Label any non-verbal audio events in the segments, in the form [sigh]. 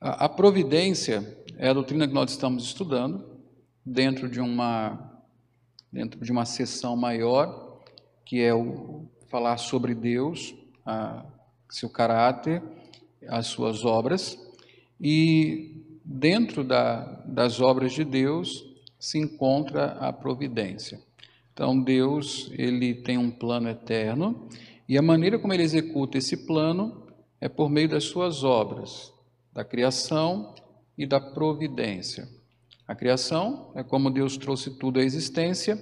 A, providência é a doutrina que nós estamos estudando dentro de uma dentro de uma sessão maior que é o falar sobre Deus, a, seu caráter, as suas obras e dentro da, das obras de Deus se encontra a providência. Então Deus ele tem um plano eterno e a maneira como ele executa esse plano é por meio das suas obras, da criação e da providência. A criação é como Deus trouxe tudo à existência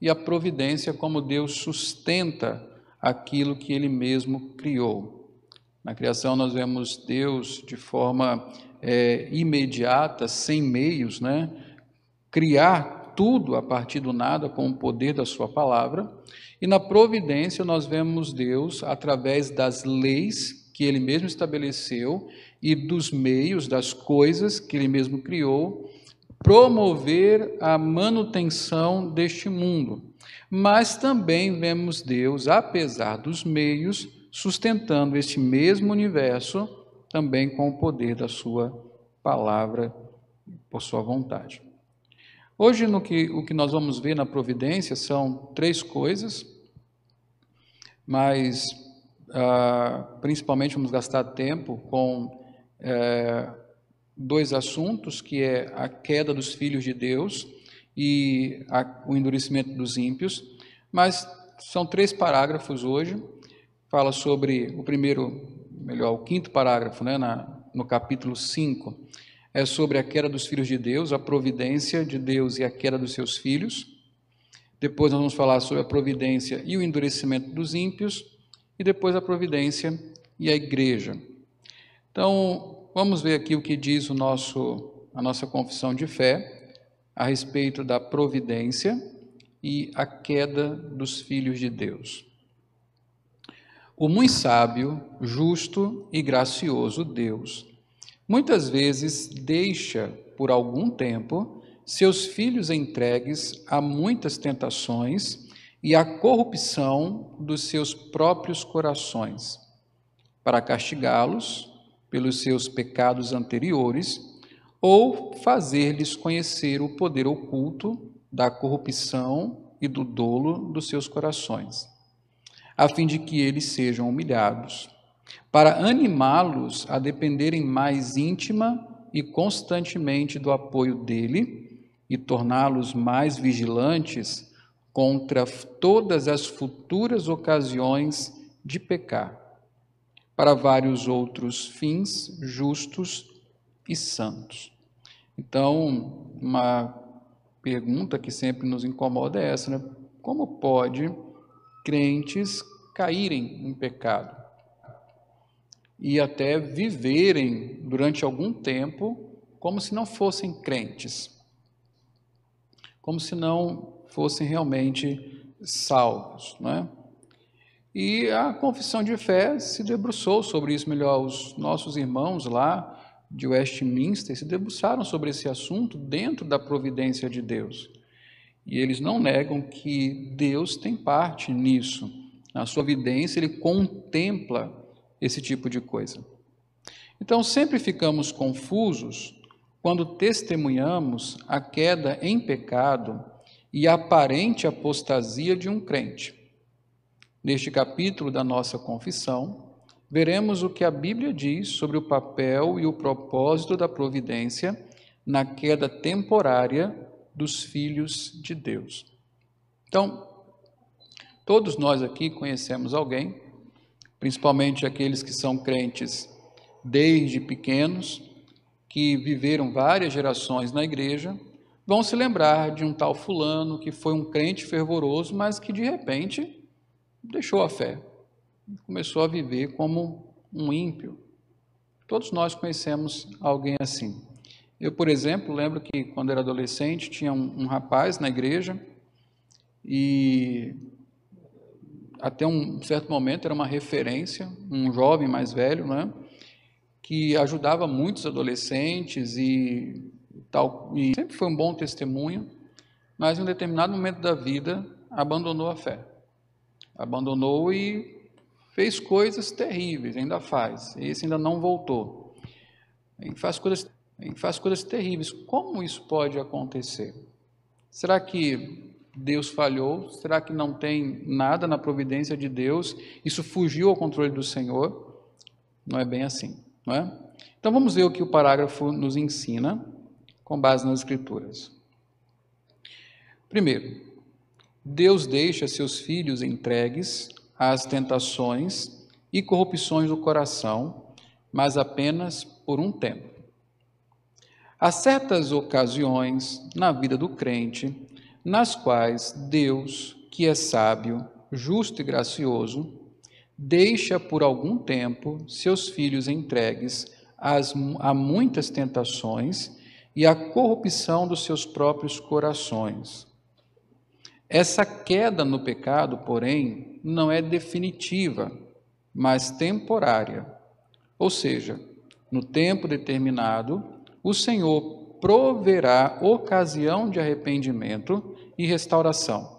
e a providência é como Deus sustenta aquilo que ele mesmo criou. Na criação nós vemos Deus de forma é, imediata, sem meios, né? criar tudo a partir do nada com o poder da Sua palavra. E na providência nós vemos Deus através das leis que Ele mesmo estabeleceu e dos meios, das coisas que Ele mesmo criou, promover a manutenção deste mundo. Mas também vemos Deus, apesar dos meios, sustentando este mesmo universo também com o poder da sua palavra, por sua vontade. Hoje, no que, o que nós vamos ver na providência são três coisas, mas ah, principalmente vamos gastar tempo com eh, dois assuntos, que é a queda dos filhos de Deus e a, o endurecimento dos ímpios, mas são três parágrafos hoje, fala sobre o primeiro melhor, o quinto parágrafo, né, na, no capítulo 5, é sobre a queda dos filhos de Deus, a providência de Deus e a queda dos seus filhos. Depois nós vamos falar sobre a providência e o endurecimento dos ímpios, e depois a providência e a igreja. Então, vamos ver aqui o que diz o nosso, a nossa confissão de fé a respeito da providência e a queda dos filhos de Deus. O muito sábio, justo e gracioso Deus, muitas vezes deixa por algum tempo seus filhos entregues a muitas tentações e à corrupção dos seus próprios corações, para castigá-los pelos seus pecados anteriores ou fazer-lhes conhecer o poder oculto da corrupção e do dolo dos seus corações a fim de que eles sejam humilhados, para animá-los a dependerem mais íntima e constantemente do apoio dele e torná-los mais vigilantes contra todas as futuras ocasiões de pecar, para vários outros fins justos e santos. Então, uma pergunta que sempre nos incomoda é essa, né? Como pode crentes caírem em pecado e até viverem durante algum tempo como se não fossem crentes, como se não fossem realmente salvos, não é? E a confissão de fé se debruçou sobre isso melhor. Os nossos irmãos lá de Westminster se debruçaram sobre esse assunto dentro da providência de Deus. E eles não negam que Deus tem parte nisso. Na sua evidência, ele contempla esse tipo de coisa. Então, sempre ficamos confusos quando testemunhamos a queda em pecado e aparente apostasia de um crente. Neste capítulo da nossa confissão, veremos o que a Bíblia diz sobre o papel e o propósito da providência na queda temporária dos filhos de Deus. Então, todos nós aqui conhecemos alguém, principalmente aqueles que são crentes desde pequenos, que viveram várias gerações na igreja, vão se lembrar de um tal fulano que foi um crente fervoroso, mas que de repente deixou a fé, começou a viver como um ímpio. Todos nós conhecemos alguém assim. Eu, por exemplo, lembro que quando era adolescente tinha um, um rapaz na igreja e até um certo momento era uma referência, um jovem mais velho, né, que ajudava muitos adolescentes e tal, e sempre foi um bom testemunho, mas em um determinado momento da vida abandonou a fé. Abandonou e fez coisas terríveis, ainda faz. Esse ainda não voltou. e faz coisas, e faz coisas terríveis. Como isso pode acontecer? Será que Deus falhou? Será que não tem nada na providência de Deus? Isso fugiu ao controle do Senhor? Não é bem assim, não é? Então vamos ver o que o parágrafo nos ensina com base nas Escrituras. Primeiro, Deus deixa seus filhos entregues às tentações e corrupções do coração, mas apenas por um tempo. Há certas ocasiões na vida do crente nas quais Deus, que é sábio, justo e gracioso, deixa por algum tempo seus filhos entregues às, a muitas tentações e à corrupção dos seus próprios corações. Essa queda no pecado, porém, não é definitiva, mas temporária. Ou seja, no tempo determinado, o Senhor proverá ocasião de arrependimento e restauração.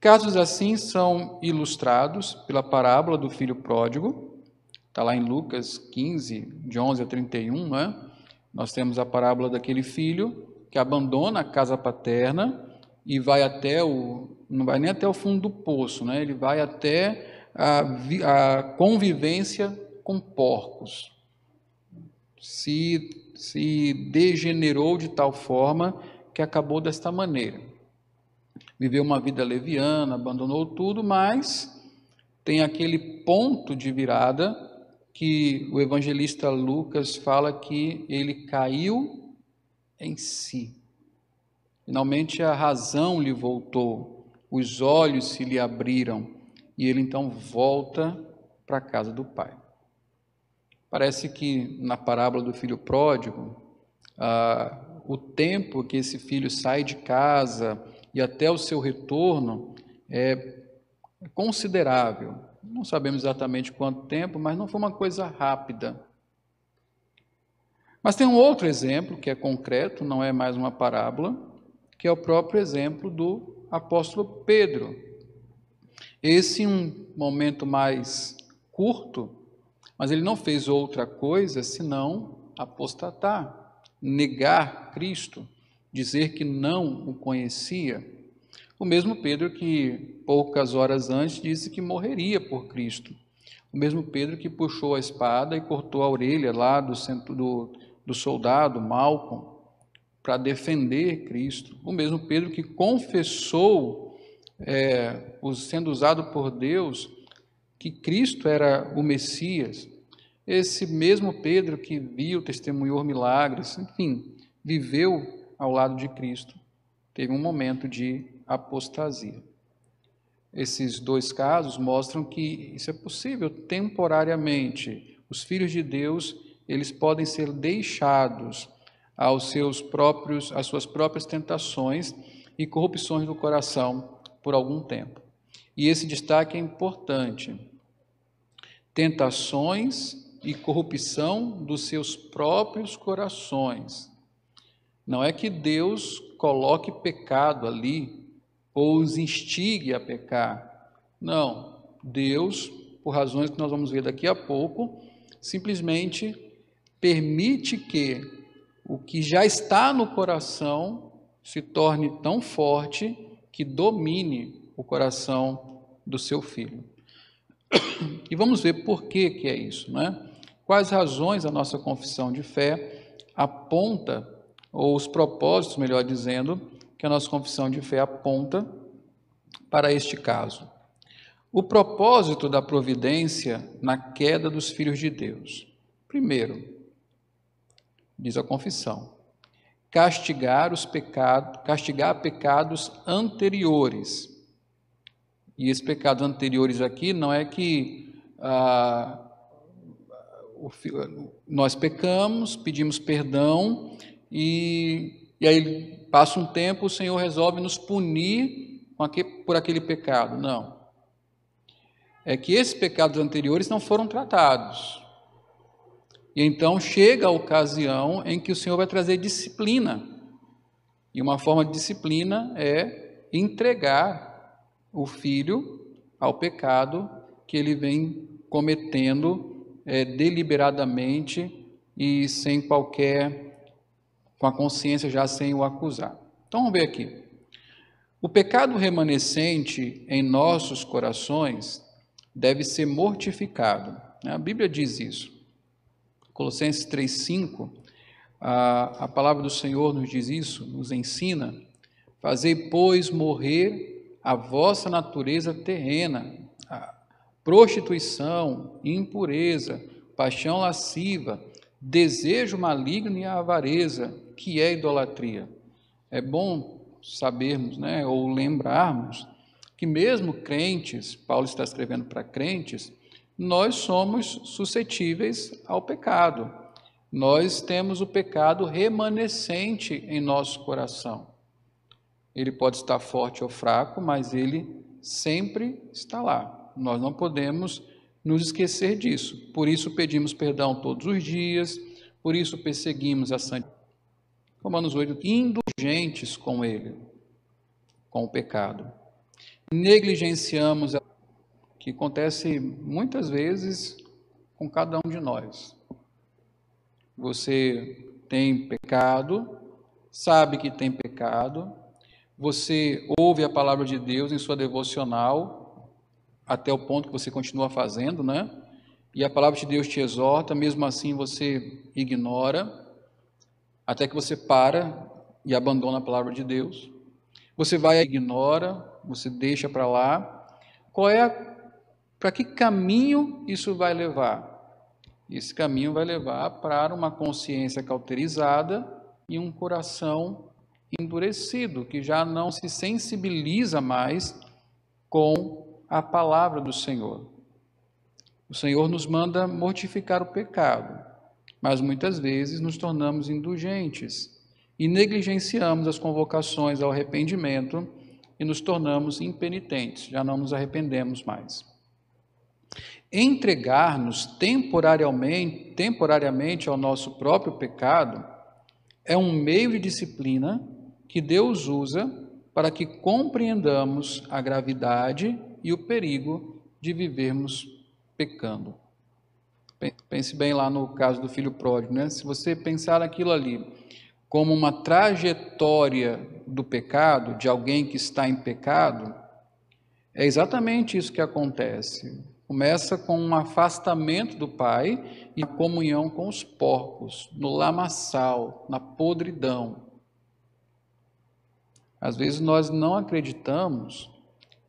Casos assim são ilustrados pela parábola do filho pródigo, está lá em Lucas 15, de 11 a 31, né? Nós temos a parábola daquele filho que abandona a casa paterna e vai até o, não vai nem até o fundo do poço, né? Ele vai até a, a convivência com porcos. Se, se degenerou de tal forma que acabou desta maneira viveu uma vida leviana, abandonou tudo, mas tem aquele ponto de virada que o evangelista Lucas fala que ele caiu em si. Finalmente a razão lhe voltou, os olhos se lhe abriram e ele então volta para a casa do pai. Parece que na parábola do filho pródigo, ah, o tempo que esse filho sai de casa, e até o seu retorno é considerável. Não sabemos exatamente quanto tempo, mas não foi uma coisa rápida. Mas tem um outro exemplo que é concreto, não é mais uma parábola, que é o próprio exemplo do apóstolo Pedro. Esse um momento mais curto, mas ele não fez outra coisa senão apostatar, negar Cristo dizer que não o conhecia. O mesmo Pedro que poucas horas antes disse que morreria por Cristo. O mesmo Pedro que puxou a espada e cortou a orelha lá do, centro, do, do soldado Malcolm para defender Cristo. O mesmo Pedro que confessou, é, sendo usado por Deus, que Cristo era o Messias. Esse mesmo Pedro que viu, testemunhou milagres, enfim, viveu ao lado de Cristo, teve um momento de apostasia. Esses dois casos mostram que isso é possível temporariamente. Os filhos de Deus, eles podem ser deixados aos seus próprios, às suas próprias tentações e corrupções do coração por algum tempo. E esse destaque é importante. Tentações e corrupção dos seus próprios corações. Não é que Deus coloque pecado ali ou os instigue a pecar. Não. Deus, por razões que nós vamos ver daqui a pouco, simplesmente permite que o que já está no coração se torne tão forte que domine o coração do seu filho. E vamos ver por que, que é isso, né? Quais razões a nossa confissão de fé aponta ou os propósitos, melhor dizendo, que a nossa confissão de fé aponta para este caso. O propósito da providência na queda dos filhos de Deus. Primeiro, diz a confissão, castigar os pecados, castigar pecados anteriores. E esses pecados anteriores aqui não é que ah, nós pecamos, pedimos perdão e, e aí passa um tempo, o Senhor resolve nos punir por aquele pecado. Não. É que esses pecados anteriores não foram tratados. E então chega a ocasião em que o Senhor vai trazer disciplina. E uma forma de disciplina é entregar o filho ao pecado que ele vem cometendo é, deliberadamente e sem qualquer, com a consciência já sem o acusar. Então vamos ver aqui. O pecado remanescente em nossos corações deve ser mortificado. Né? A Bíblia diz isso. Colossenses 3,5, a, a palavra do Senhor nos diz isso, nos ensina. Fazei, pois, morrer a vossa natureza terrena, prostituição, impureza, paixão lasciva, desejo maligno e avareza, que é idolatria. É bom sabermos, né, ou lembrarmos que mesmo crentes, Paulo está escrevendo para crentes, nós somos suscetíveis ao pecado. Nós temos o pecado remanescente em nosso coração. Ele pode estar forte ou fraco, mas ele sempre está lá. Nós não podemos nos esquecer disso. Por isso pedimos perdão todos os dias, por isso perseguimos a santidade. Romanos 8, indulgentes com ele, com o pecado. Negligenciamos que acontece muitas vezes com cada um de nós. Você tem pecado, sabe que tem pecado, você ouve a palavra de Deus em sua devocional, até o ponto que você continua fazendo, né? E a palavra de Deus te exorta, mesmo assim você ignora, até que você para e abandona a palavra de Deus. Você vai e ignora, você deixa para lá. Qual é para que caminho isso vai levar? Esse caminho vai levar para uma consciência cauterizada e um coração endurecido, que já não se sensibiliza mais com a palavra do Senhor. O Senhor nos manda mortificar o pecado, mas muitas vezes nos tornamos indulgentes e negligenciamos as convocações ao arrependimento e nos tornamos impenitentes, já não nos arrependemos mais. Entregar-nos temporariamente, temporariamente ao nosso próprio pecado é um meio de disciplina que Deus usa para que compreendamos a gravidade e o perigo de vivermos pecando. Pense bem lá no caso do filho pródigo, né? Se você pensar aquilo ali como uma trajetória do pecado, de alguém que está em pecado, é exatamente isso que acontece. Começa com um afastamento do pai e comunhão com os porcos, no lamaçal, na podridão. Às vezes nós não acreditamos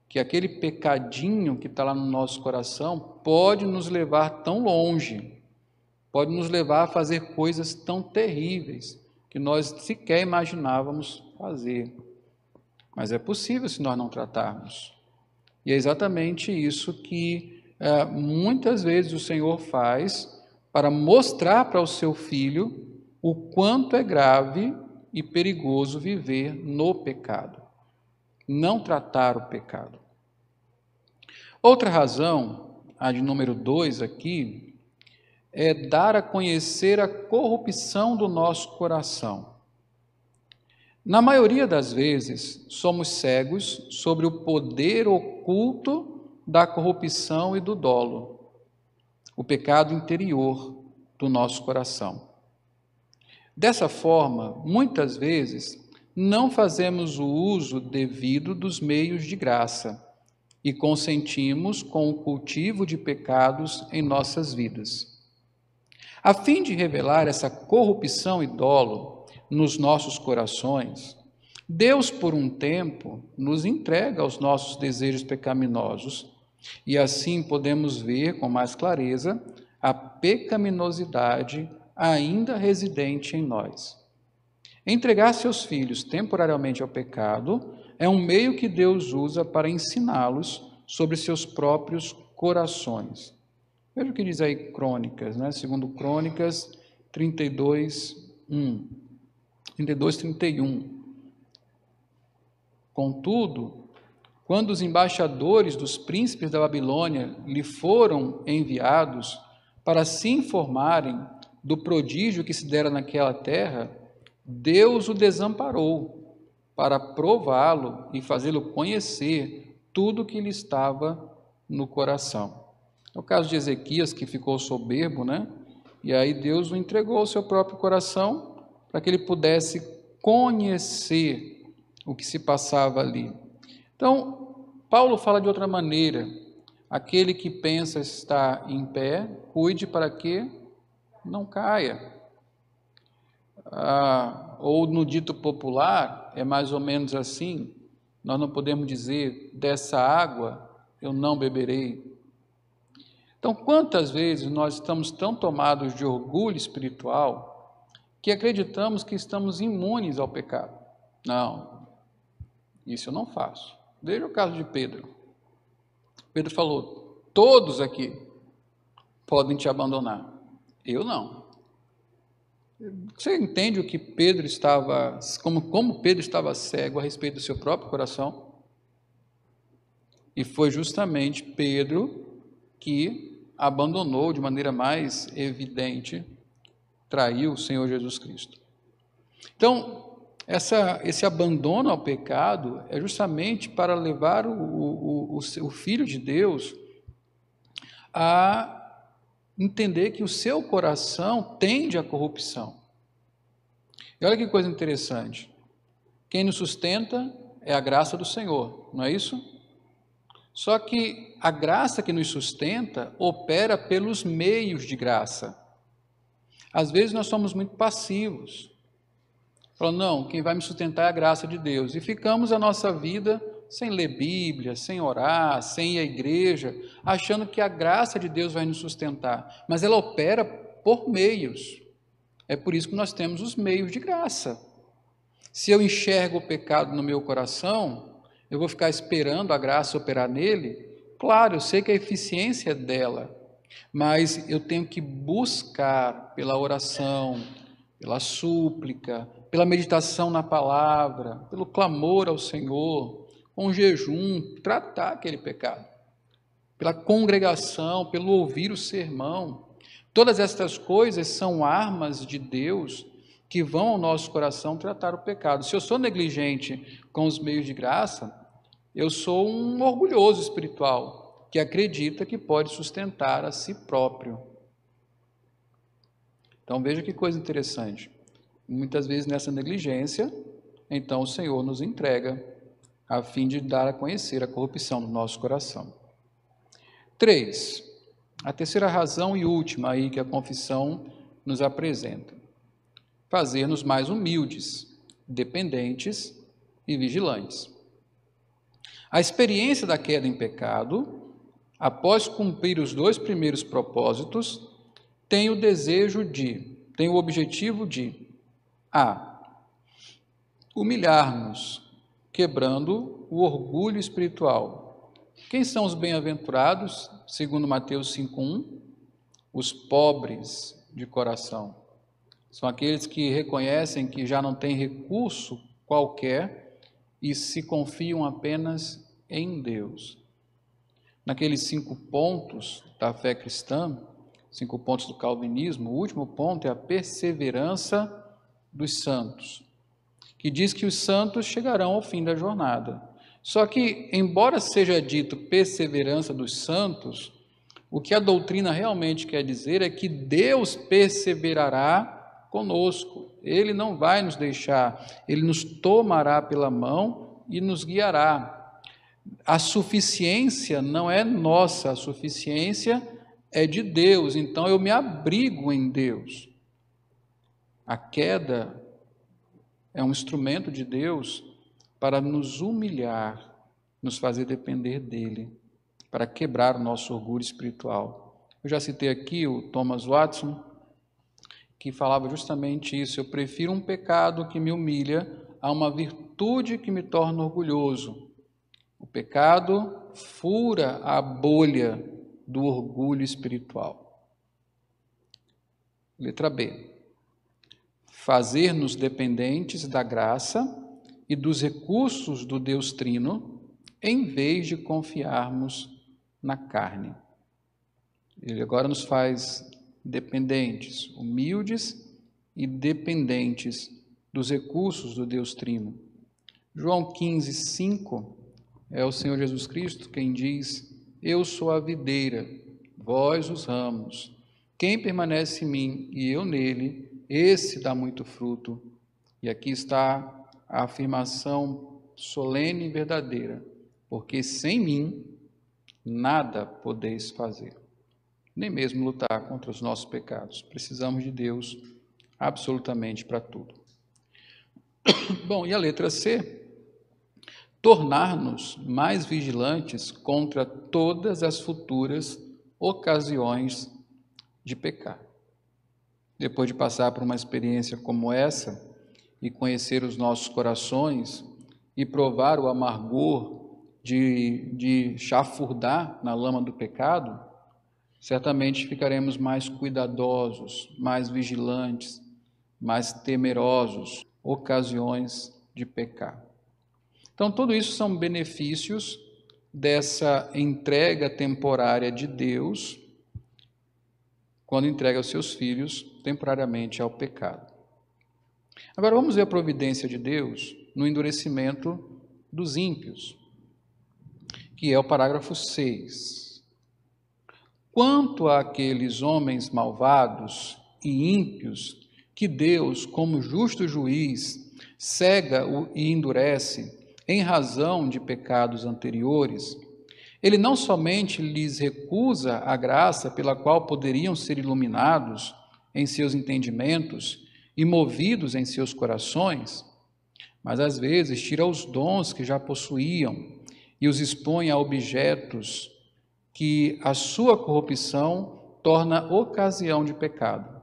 que aquele pecadinho que está lá no nosso coração pode nos levar tão longe, pode nos levar a fazer coisas tão terríveis que nós sequer imaginávamos fazer. Mas é possível se nós não tratarmos. E é exatamente isso que é, muitas vezes o Senhor faz para mostrar para o seu filho o quanto é grave e perigoso viver no pecado, não tratar o pecado. Outra razão, a de número dois aqui, é dar a conhecer a corrupção do nosso coração. Na maioria das vezes, somos cegos sobre o poder oculto da corrupção e do dolo, o pecado interior do nosso coração. Dessa forma, muitas vezes, não fazemos o uso devido dos meios de graça e consentimos com o cultivo de pecados em nossas vidas. A fim de revelar essa corrupção e dolo nos nossos corações, Deus, por um tempo, nos entrega aos nossos desejos pecaminosos e assim podemos ver com mais clareza a pecaminosidade ainda residente em nós. Entregar seus filhos temporariamente ao pecado é um meio que Deus usa para ensiná-los sobre seus próprios corações. Veja o que diz aí Crônicas, né? segundo Crônicas 32, 1. 32, 31. Contudo, quando os embaixadores dos príncipes da Babilônia lhe foram enviados para se informarem do prodígio que se dera naquela terra, Deus o desamparou para prová-lo e fazê-lo conhecer tudo o que lhe estava no coração. É o caso de Ezequias, que ficou soberbo, né? E aí Deus o entregou ao seu próprio coração para que ele pudesse conhecer o que se passava ali. Então, Paulo fala de outra maneira. Aquele que pensa estar em pé, cuide para que não caia. Ah, ou no dito popular, é mais ou menos assim: nós não podemos dizer dessa água eu não beberei. Então, quantas vezes nós estamos tão tomados de orgulho espiritual que acreditamos que estamos imunes ao pecado? Não, isso eu não faço. Veja o caso de Pedro. Pedro falou: todos aqui podem te abandonar, eu não. Você entende o que Pedro estava, como, como Pedro estava cego a respeito do seu próprio coração? E foi justamente Pedro que abandonou de maneira mais evidente, traiu o Senhor Jesus Cristo. Então, essa, esse abandono ao pecado é justamente para levar o, o, o, o Filho de Deus a entender que o seu coração tende à corrupção. E olha que coisa interessante. Quem nos sustenta é a graça do Senhor, não é isso? Só que a graça que nos sustenta opera pelos meios de graça. Às vezes nós somos muito passivos. Falando, não, quem vai me sustentar é a graça de Deus. E ficamos a nossa vida sem ler Bíblia, sem orar, sem ir à igreja, achando que a graça de Deus vai nos sustentar. Mas ela opera por meios. É por isso que nós temos os meios de graça. Se eu enxergo o pecado no meu coração, eu vou ficar esperando a graça operar nele? Claro, eu sei que a eficiência é dela, mas eu tenho que buscar pela oração, pela súplica, pela meditação na palavra, pelo clamor ao Senhor, com jejum, tratar aquele pecado, pela congregação, pelo ouvir o sermão. Todas estas coisas são armas de Deus que vão ao nosso coração tratar o pecado. Se eu sou negligente com os meios de graça, eu sou um orgulhoso espiritual que acredita que pode sustentar a si próprio. Então veja que coisa interessante. Muitas vezes nessa negligência, então o Senhor nos entrega a fim de dar a conhecer a corrupção do nosso coração. Três, a terceira razão e última aí que a confissão nos apresenta: fazer-nos mais humildes, dependentes e vigilantes. A experiência da queda em pecado, após cumprir os dois primeiros propósitos, tem o desejo de, tem o objetivo de a humilhar-nos quebrando o orgulho espiritual. Quem são os bem-aventurados, segundo Mateus 5:1? Os pobres de coração. São aqueles que reconhecem que já não têm recurso qualquer e se confiam apenas em Deus. Naqueles cinco pontos da fé cristã, cinco pontos do calvinismo, o último ponto é a perseverança dos santos que diz que os santos chegarão ao fim da jornada. Só que, embora seja dito perseverança dos santos, o que a doutrina realmente quer dizer é que Deus perseverará conosco. Ele não vai nos deixar, ele nos tomará pela mão e nos guiará. A suficiência não é nossa, a suficiência é de Deus, então eu me abrigo em Deus. A queda é um instrumento de Deus para nos humilhar, nos fazer depender dele, para quebrar o nosso orgulho espiritual. Eu já citei aqui o Thomas Watson, que falava justamente isso. Eu prefiro um pecado que me humilha a uma virtude que me torna orgulhoso. O pecado fura a bolha do orgulho espiritual. Letra B fazer-nos dependentes da graça e dos recursos do Deus Trino, em vez de confiarmos na carne. Ele agora nos faz dependentes, humildes e dependentes dos recursos do Deus Trino. João 15, 5 é o Senhor Jesus Cristo quem diz: Eu sou a videira, vós os ramos. Quem permanece em mim e eu nele, esse dá muito fruto. E aqui está a afirmação solene e verdadeira, porque sem mim nada podeis fazer, nem mesmo lutar contra os nossos pecados. Precisamos de Deus absolutamente para tudo. [coughs] Bom, e a letra C? Tornar-nos mais vigilantes contra todas as futuras ocasiões de pecar. Depois de passar por uma experiência como essa e conhecer os nossos corações e provar o amargor de, de chafurdar na lama do pecado, certamente ficaremos mais cuidadosos, mais vigilantes, mais temerosos, ocasiões de pecar. Então, tudo isso são benefícios dessa entrega temporária de Deus quando entrega os seus filhos temporariamente ao pecado. Agora vamos ver a providência de Deus no endurecimento dos ímpios, que é o parágrafo 6. Quanto àqueles homens malvados e ímpios que Deus, como justo juiz, cega e endurece em razão de pecados anteriores, ele não somente lhes recusa a graça pela qual poderiam ser iluminados em seus entendimentos e movidos em seus corações, mas às vezes tira os dons que já possuíam e os expõe a objetos que a sua corrupção torna ocasião de pecado.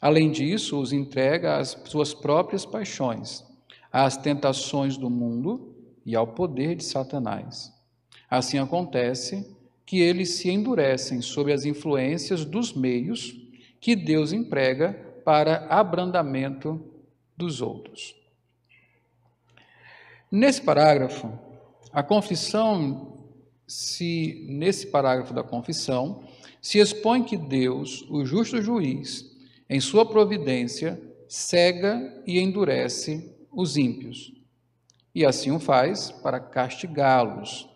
Além disso, os entrega às suas próprias paixões, às tentações do mundo e ao poder de Satanás. Assim acontece que eles se endurecem sob as influências dos meios que Deus emprega para abrandamento dos outros. Nesse parágrafo, a confissão se nesse parágrafo da confissão se expõe que Deus, o justo juiz, em sua providência, cega e endurece os ímpios. E assim o faz para castigá-los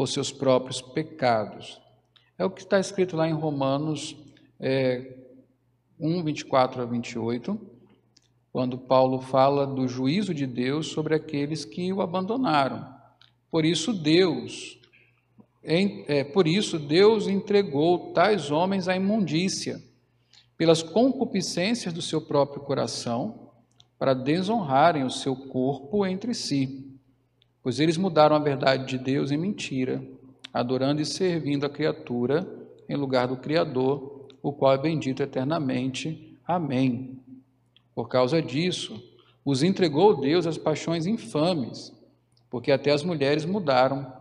por seus próprios pecados. É o que está escrito lá em Romanos é, 1, 24 a 28, quando Paulo fala do juízo de Deus sobre aqueles que o abandonaram. Por isso Deus, em, é, por isso Deus entregou tais homens à imundícia pelas concupiscências do seu próprio coração, para desonrarem o seu corpo entre si, pois eles mudaram a verdade de Deus em mentira, adorando e servindo a criatura em lugar do Criador, o qual é bendito eternamente. Amém. Por causa disso, os entregou Deus às paixões infames, porque até as mulheres mudaram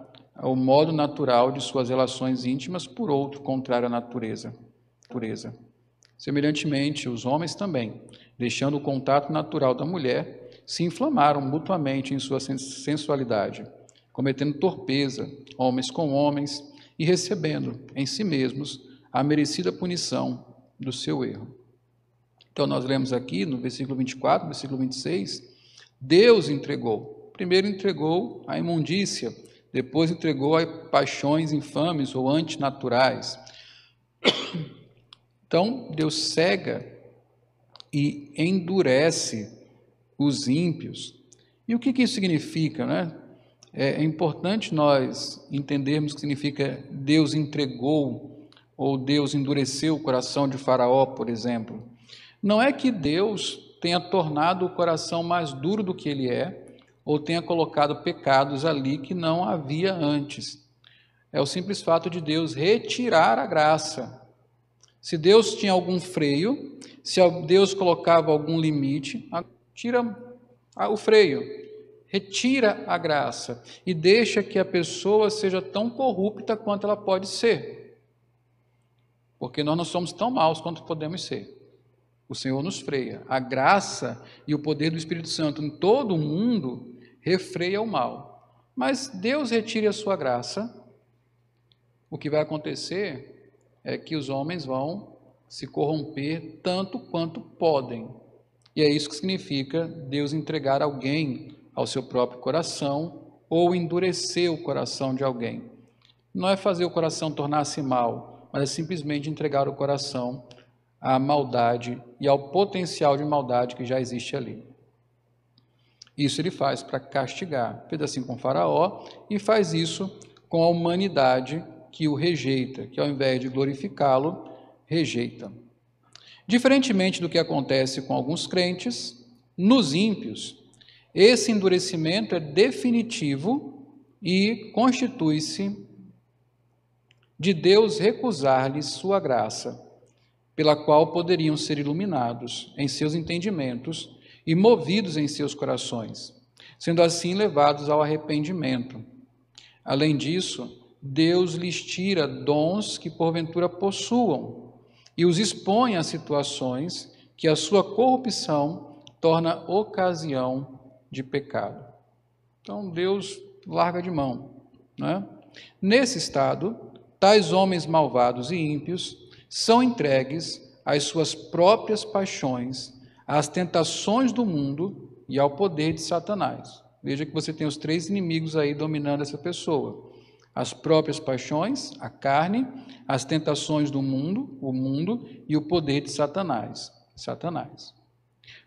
o modo natural de suas relações íntimas por outro contrário à natureza. natureza. Semelhantemente, os homens também, deixando o contato natural da mulher, se inflamaram mutuamente em sua sensualidade, cometendo torpeza, homens com homens, e recebendo em si mesmos a merecida punição do seu erro. Então, nós lemos aqui no versículo 24, versículo 26, Deus entregou. Primeiro entregou a imundícia, depois entregou a paixões infames ou antinaturais. Então, Deus cega e endurece os ímpios. E o que, que isso significa? Né? É, é importante nós entendermos que significa Deus entregou ou Deus endureceu o coração de Faraó, por exemplo. Não é que Deus tenha tornado o coração mais duro do que ele é, ou tenha colocado pecados ali que não havia antes. É o simples fato de Deus retirar a graça. Se Deus tinha algum freio, se Deus colocava algum limite, tira o freio, retira a graça e deixa que a pessoa seja tão corrupta quanto ela pode ser. Porque nós não somos tão maus quanto podemos ser. O Senhor nos freia. A graça e o poder do Espírito Santo em todo o mundo refreia o mal. Mas Deus retire a sua graça, o que vai acontecer é que os homens vão se corromper tanto quanto podem. E é isso que significa Deus entregar alguém ao seu próprio coração ou endurecer o coração de alguém. Não é fazer o coração tornar-se mal, mas é simplesmente entregar o coração à maldade e ao potencial de maldade que já existe ali. Isso ele faz para castigar. Fez assim com Faraó e faz isso com a humanidade que o rejeita, que ao invés de glorificá-lo, rejeita. Diferentemente do que acontece com alguns crentes, nos ímpios, esse endurecimento é definitivo e constitui-se de Deus recusar-lhes sua graça, pela qual poderiam ser iluminados em seus entendimentos e movidos em seus corações, sendo assim levados ao arrependimento. Além disso, Deus lhes tira dons que porventura possuam e os expõe a situações que a sua corrupção torna ocasião de pecado. Então Deus larga de mão. Né? Nesse estado, tais homens malvados e ímpios são entregues às suas próprias paixões, às tentações do mundo e ao poder de Satanás. Veja que você tem os três inimigos aí dominando essa pessoa: as próprias paixões, a carne, as tentações do mundo, o mundo e o poder de Satanás. Satanás.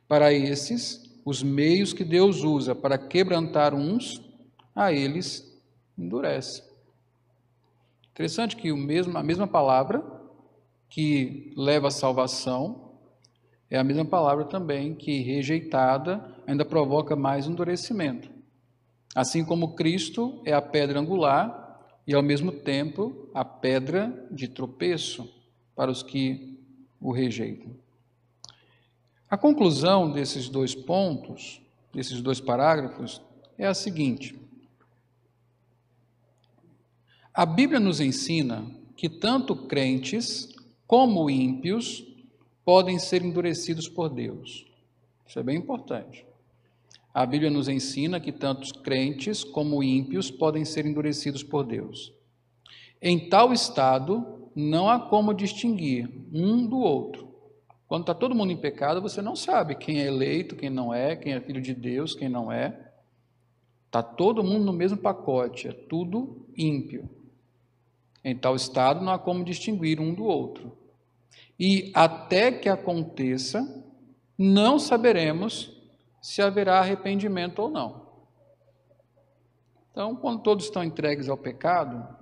Para esses, os meios que Deus usa para quebrantar uns, a eles endurece. Interessante que o mesmo, a mesma palavra que leva à salvação é a mesma palavra também que, rejeitada, ainda provoca mais endurecimento. Assim como Cristo é a pedra angular e, ao mesmo tempo, a pedra de tropeço para os que o rejeitam. A conclusão desses dois pontos, desses dois parágrafos, é a seguinte: a Bíblia nos ensina que tanto crentes como ímpios podem ser endurecidos por Deus. Isso é bem importante. A Bíblia nos ensina que tanto crentes como ímpios podem ser endurecidos por Deus. Em tal estado, não há como distinguir um do outro. Quando está todo mundo em pecado, você não sabe quem é eleito, quem não é, quem é filho de Deus, quem não é. Está todo mundo no mesmo pacote, é tudo ímpio. Em tal estado, não há como distinguir um do outro. E até que aconteça, não saberemos se haverá arrependimento ou não. Então, quando todos estão entregues ao pecado,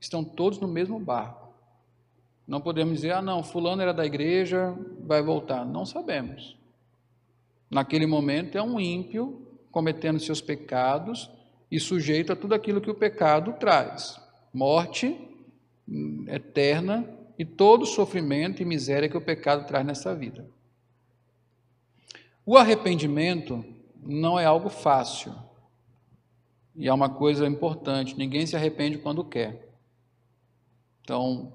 estão todos no mesmo barco. Não podemos dizer, ah, não, Fulano era da igreja, vai voltar. Não sabemos. Naquele momento é um ímpio cometendo seus pecados e sujeito a tudo aquilo que o pecado traz: morte hum, eterna e todo sofrimento e miséria que o pecado traz nessa vida. O arrependimento não é algo fácil. E é uma coisa importante, ninguém se arrepende quando quer. Então,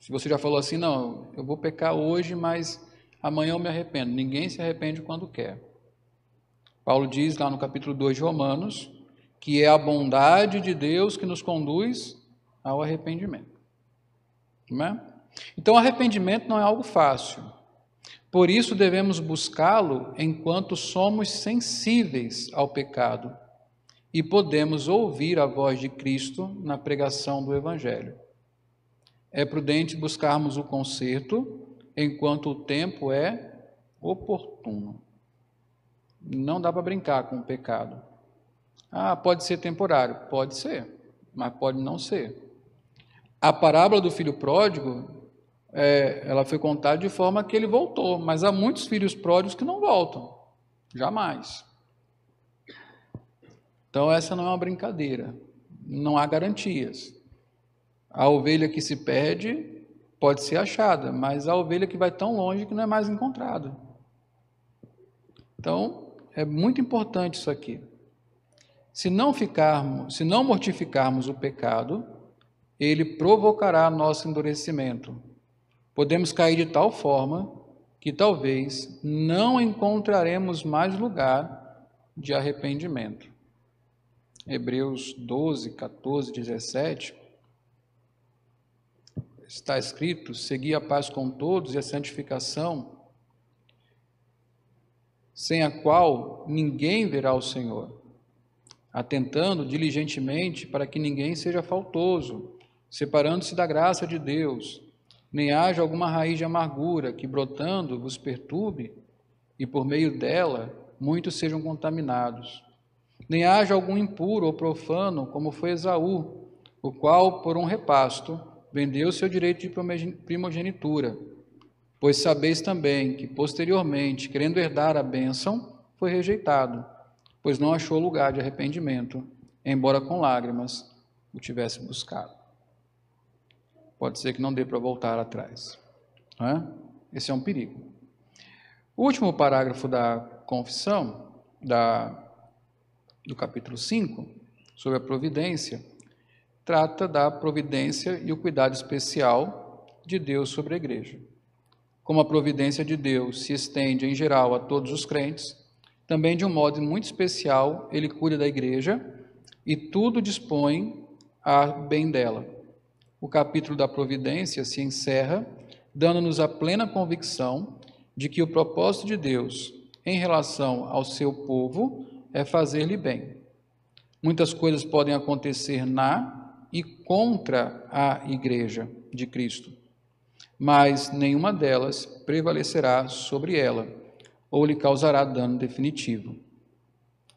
se você já falou assim, não, eu vou pecar hoje, mas amanhã eu me arrependo. Ninguém se arrepende quando quer. Paulo diz lá no capítulo 2 de Romanos que é a bondade de Deus que nos conduz ao arrependimento. Não é? Então, arrependimento não é algo fácil. Por isso devemos buscá-lo enquanto somos sensíveis ao pecado e podemos ouvir a voz de Cristo na pregação do Evangelho. É prudente buscarmos o conserto enquanto o tempo é oportuno. Não dá para brincar com o pecado. Ah, pode ser temporário. Pode ser, mas pode não ser. A parábola do filho pródigo é, ela foi contada de forma que ele voltou, mas há muitos filhos pródigos que não voltam, jamais. Então, essa não é uma brincadeira, não há garantias. A ovelha que se perde pode ser achada, mas a ovelha que vai tão longe que não é mais encontrada. Então, é muito importante isso aqui. Se não ficarmos, se não mortificarmos o pecado, ele provocará nosso endurecimento podemos cair de tal forma que talvez não encontraremos mais lugar de arrependimento. Hebreus 12, 14, 17 está escrito: Segui a paz com todos e a santificação, sem a qual ninguém verá o Senhor, atentando diligentemente para que ninguém seja faltoso, separando-se da graça de Deus nem haja alguma raiz de amargura que brotando vos perturbe, e por meio dela muitos sejam contaminados. Nem haja algum impuro ou profano, como foi Esaú, o qual, por um repasto, vendeu seu direito de primogenitura. Pois sabeis também que, posteriormente, querendo herdar a bênção, foi rejeitado, pois não achou lugar de arrependimento, embora com lágrimas o tivesse buscado. Pode ser que não dê para voltar atrás. É? Esse é um perigo. O último parágrafo da confissão, da, do capítulo 5, sobre a providência, trata da providência e o cuidado especial de Deus sobre a igreja. Como a providência de Deus se estende em geral a todos os crentes, também de um modo muito especial ele cuida da igreja e tudo dispõe a bem dela. O capítulo da providência se encerra dando-nos a plena convicção de que o propósito de Deus em relação ao seu povo é fazer-lhe bem. Muitas coisas podem acontecer na e contra a igreja de Cristo, mas nenhuma delas prevalecerá sobre ela ou lhe causará dano definitivo.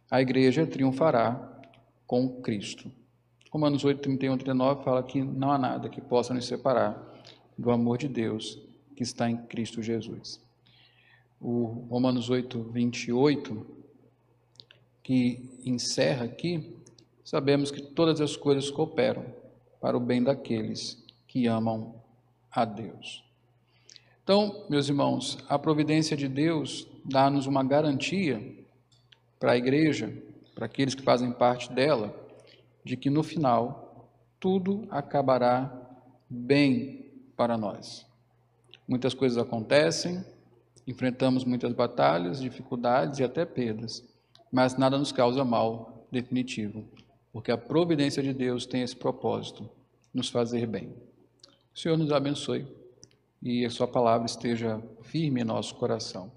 A igreja triunfará com Cristo. Romanos 8, 31 39 fala que não há nada que possa nos separar do amor de Deus que está em Cristo Jesus. O Romanos 8, 28, que encerra aqui, sabemos que todas as coisas cooperam para o bem daqueles que amam a Deus. Então, meus irmãos, a providência de Deus dá-nos uma garantia para a igreja, para aqueles que fazem parte dela, de que no final tudo acabará bem para nós. Muitas coisas acontecem, enfrentamos muitas batalhas, dificuldades e até perdas, mas nada nos causa mal definitivo, porque a providência de Deus tem esse propósito, nos fazer bem. O Senhor nos abençoe e a sua palavra esteja firme em nosso coração.